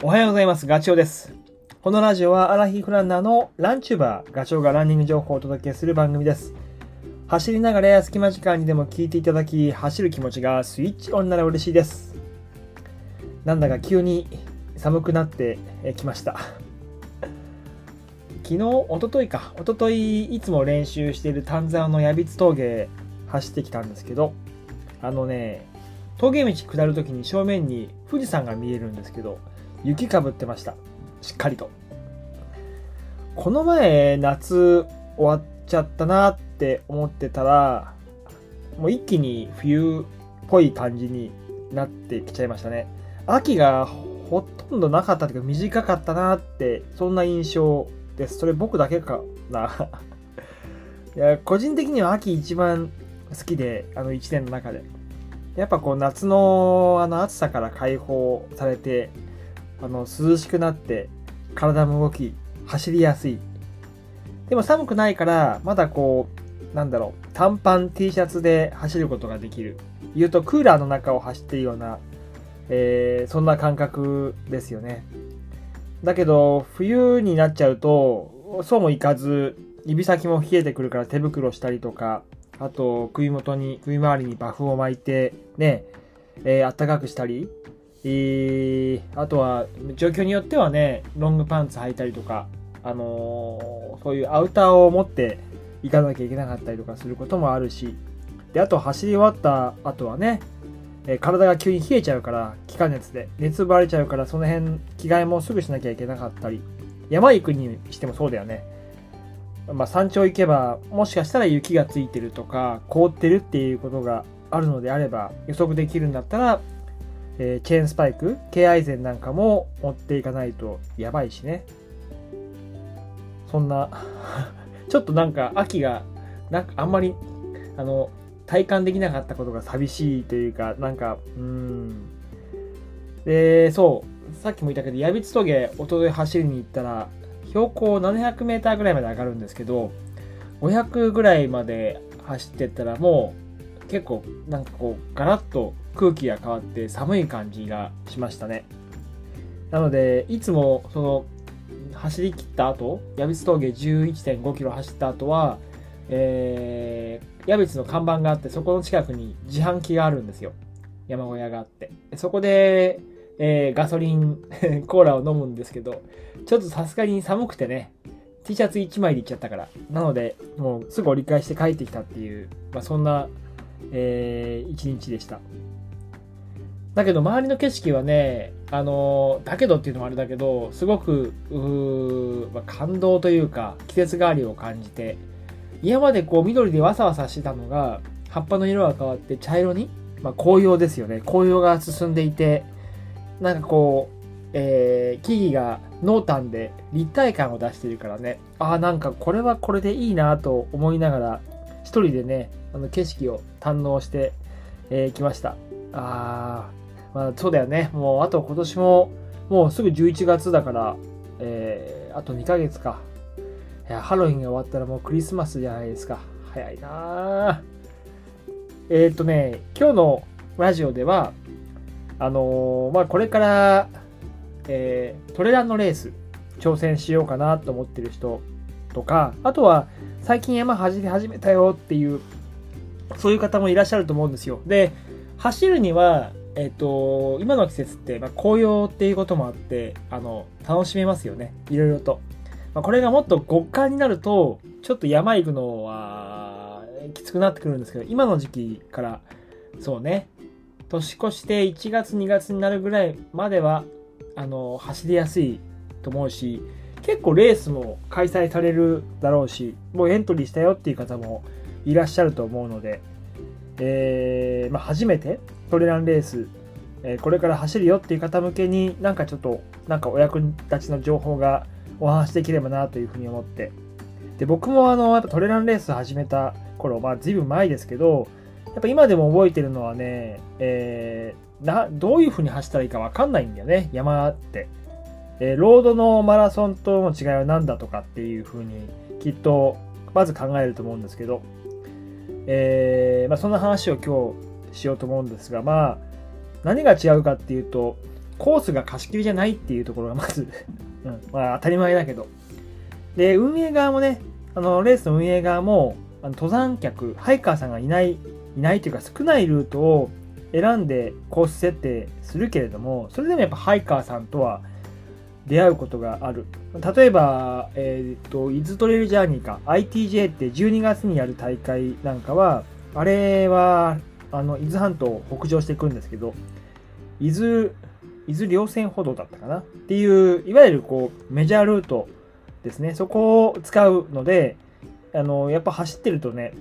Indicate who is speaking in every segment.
Speaker 1: おはようございます。ガチョウです。このラジオはアラヒフランナーのランチューバー、ガチョウがランニング情報をお届けする番組です。走りながらや隙間時間にでも聞いていただき、走る気持ちがスイッチオンなら嬉しいです。なんだか急に寒くなってきました。昨日、おとといか、おとといいつも練習している丹沢の矢櫃峠走ってきたんですけど、あのね、峠道下るときに正面に富士山が見えるんですけど、雪かぶってました。しっかりと。この前、夏終わっちゃったなって思ってたら、もう一気に冬っぽい感じになってきちゃいましたね。秋がほとんどなかったというか短かったなって、そんな印象です。それ僕だけかな。いや、個人的には秋一番好きで、あの一年の中で。やっぱこう夏のあの暑さから解放されて、あの涼しくなって体も動き走りやすい。でも寒くないからまだこうなんだろう短パン T シャツで走ることができる。言うとクーラーの中を走ってるような、えーそんな感覚ですよね。だけど冬になっちゃうとそうもいかず指先も冷えてくるから手袋したりとかあと首元に首周りにバフを巻いてねえー、暖かくしたりえ、あとは状況によってはねロングパンツ履いたりとか、あのーそういうアウターを持って行かなきゃいけなかったりとかすることもあるしであと走り終わった後はね、え体が急に冷えちゃうから気化熱で熱奪われちゃうからその辺着替えもすぐしなきゃいけなかったり山行くにしてもそうだよね。まあ、山頂行けばもしかしたら雪がついてるとか凍ってるっていうことがあるのであれば予測できるんだったらえーチェーンスパイク、K アイゼンなんかも持っていかないとやばいしね。そんな、ちょっとなんか秋が、なんかあんまり、あの、体感できなかったことが寂しいというか、なんか、うん。で、そう、さっきも言ったけど、矢櫃峠、おととい走りに行ったら、標高700メーターぐらいまで上がるんですけど、500ぐらいまで走ってったらもう、結構なんかこうガラッと空気が変わって寒い感じがしましたね。なのでいつもその走り切った後矢櫃峠11.5キロ走った後はえー、矢櫃の看板があってそこの近くに自販機があるんですよ。山小屋があって。そこで、えーガソリン コーラを飲むんですけどちょっとさすがに寒くてね T シャツ1枚で行っちゃったから。なのでもうすぐ折り返して帰ってきたっていう、まあ、そんなえー一日でした。だけど周りの景色はね、あのだけどっていうのもあれだけど、すごく、まあ感動というか、季節変わりを感じて、今までこう緑でわさわさしてたのが、葉っぱの色が変わって茶色に、まあ、紅葉ですよね。紅葉が進んでいて、なんかこう、えー木々が濃淡で立体感を出してるからね、ああ、なんかこれはこれでいいなと思いながら、一人でね、あの景色を堪能してき、えー来ました。あー、まあそうだよね。もうあと今年も、もうすぐ11月だから、えーあと2ヶ月か。いや、ハロウィンが終わったらもうクリスマスじゃないですか。早いなーえーっとね、今日のラジオでは、あのーまあこれから、えートレランのレース挑戦しようかなと思ってる人とか、あとは最近山走り始めたよっていう、そういう方もいらっしゃると思うんですよ。で、走るには、えっ、と、今の季節って、まあ、紅葉っていうこともあって、あの、楽しめますよね。いろいろと。まあ、これがもっと極寒になると、ちょっと山行くのは、きつくなってくるんですけど、今の時期から、そうね、年越して1月2月になるぐらいまでは、あの、走りやすいと思うし、結構レースも開催されるだろうし、もうエントリーしたよっていう方もいらっしゃると思うので、えーまあ、初めてトレランレース、えーこれから走るよっていう方向けになんかちょっとなんかお役立ちの情報がお話しできればなというふうに思って。で僕もあのやっぱトレランレース始めた頃まあ随分前ですけどやっぱ今でも覚えてるのはね、えーなどういうふうに走ったらいいか分かんないんだよね山って、えロードのマラソンとの違いは何だとかっていうふうにきっとまず考えると思うんですけどえーまあ、そんな話を今日しようと思うんですが、まあ、何が違うかっていうと、コースが貸し切りじゃないっていうところがまず うんまあ、当たり前だけど。で、運営側もね、あのレースの運営側も、あの登山客、ハイカーさんがいない、いないというか少ないルートを選んでコース設定するけれども、それでもやっぱハイカーさんとは出会うことがある。例えば、えっ、ー、と、伊豆トレイルジャーニーか、ITJ って12月にやる大会なんかは、あれは、あの、伊豆半島を北上していくんですけど、伊豆、伊豆稜線歩道だったかな？っていう、いわゆるこう、メジャールートですね。そこを使うので、あの、やっぱ走ってるとね、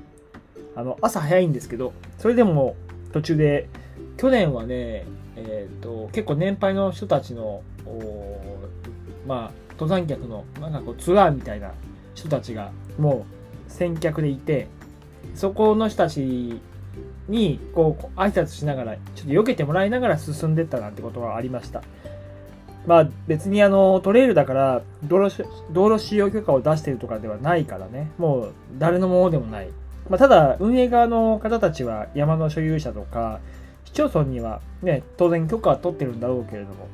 Speaker 1: あの、朝早いんですけど、それでも途中で、去年はね、えっ、ー、と、結構年配の人たちの、まあ、登山客の、なんかこう、ツアーみたいな人たちが、もう、先客でいて、そこの人たちに、こう、挨拶しながら、ちょっと避けてもらいながら進んでったなんてことがありました。まあ別にあのトレイルだから道路道路使用許可を出してるとかではないからね、もう誰のものでもない。まあ、ただ運営側の方たちは山の所有者とか市町村にはね、当然許可は取ってるんだろうけれども。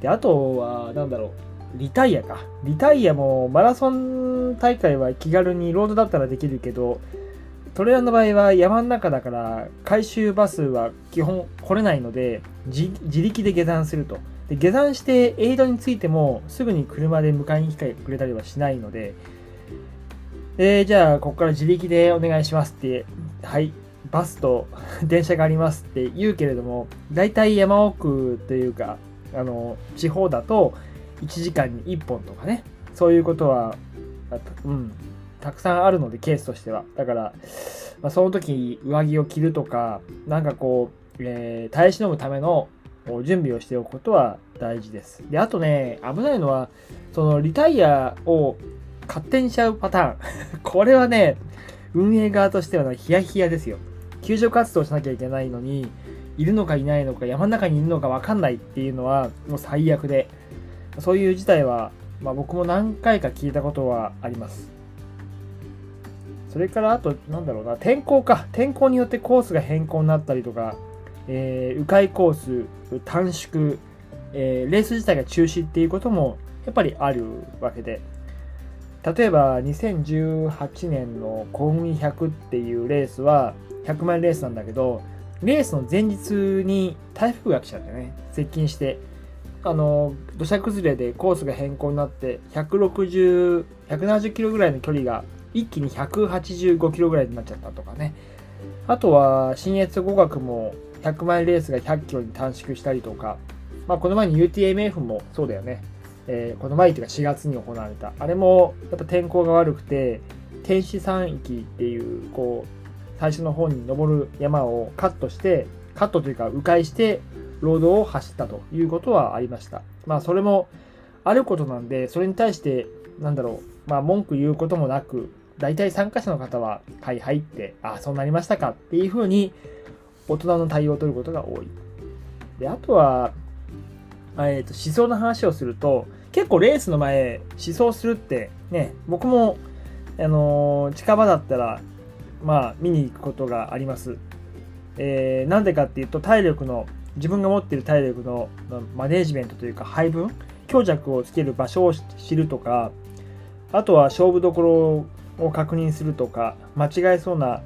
Speaker 1: で、あとは、なんだろう、リタイアか。リタイアもマラソン大会は気軽にロードだったらできるけど、トレーラーの場合は山の中だから回収バスは基本来れないので自力で下山すると。で下山してエイドについてもすぐに車で迎えに来てくれたりはしないので、え、じゃあここから自力でお願いしますって、はい、バスと電車がありますって言うけれども、大体山奥というか、あの、地方だと1時間に1本とかね、そういうことは、うん、たくさんあるので、ケースとしては。だから、まあ、その時上着を着るとか、なんかこう、えー、耐え忍ぶための準備をしておくことは大事です。で、あとね、危ないのは、そのリタイアを勝手にしちゃうパターン。これはね、運営側としてはヒヤヒヤですよ。救助活動しなきゃいけないのに、いるのかいないのか、山の中にいるのか分かんないっていうのは、もう最悪で、そういう事態は、まあ、僕も何回か聞いたことはあります。それからあと、なんだろうな、天候か。天候によってコースが変更になったりとか、えー、迂回コース、短縮、えー、レース自体が中止っていうこともやっぱりあるわけで、例えば2018年のコンウィ100っていうレースは100マイルレースなんだけど、レースの前日に台風が来ちゃってね、接近して、あの、土砂崩れでコースが変更になって、160、170キロぐらいの距離が一気に185キロぐらいになっちゃったとかね。あとは、新越語学も100マイレースが100キロに短縮したりとか、まあ、この前に UTMF もそうだよね。えー、この前というか4月に行われた。あれも、やっぱ天候が悪くて、天使山域っていう、こう、最初の方に登る山をカットして、カットというか迂回して、ロードを走ったということはありました。まあ、それもあることなんで、それに対して、なんだろう、まあ、文句言うこともなく、大体参加者の方は、はいはいって、ああ、そうなりましたかっていうふうに、大人の対応を取ることが多い。で、あとは、えっ、ー、と、思想の話をすると、結構レースの前、思想するってね、僕も、あのー、近場だったら、まあ、見に行くことがあります。えー、なんでかっていうと、体力の、自分が持っている体力のマネージメントというか配分、強弱をつける場所を知るとか、あとは勝負どころを確認するとか、間違えそうな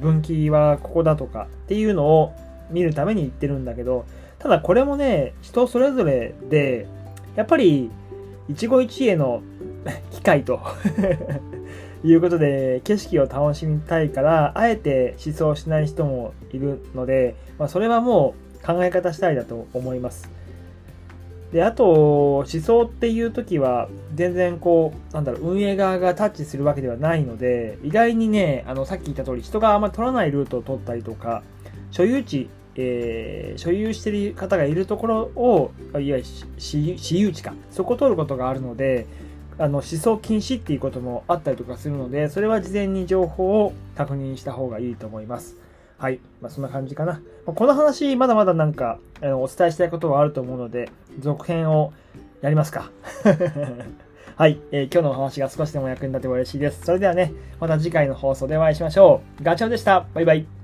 Speaker 1: 分岐はここだとかっていうのを見るために行ってるんだけど、ただこれもね、人それぞれで、やっぱり一期一会の 機会ということで、景色を楽しみたいから、あえて思想しない人もいるので、まあ、それはもう考え方次第だと思います。で、あと、思想っていう時は、全然こう、なんだろう、運営側がタッチするわけではないので、意外にね、あの、さっき言った通り、人があんまり取らないルートを取ったりとか、所有地、えー、所有してる方がいるところを、いわゆる私有地か、そこを取ることがあるので、あの思想禁止っていうこともあったりとかするので、それは事前に情報を確認した方がいいと思います。はい。まあ、そんな感じかな。この話、まだまだなんか、あのお伝えしたいことはあると思うので、続編をやりますか。はい、えー、今日のお話が少しでも役に立てば嬉しいです。それではね、また次回の放送でお会いしましょう。ガチャオでした。バイバイ。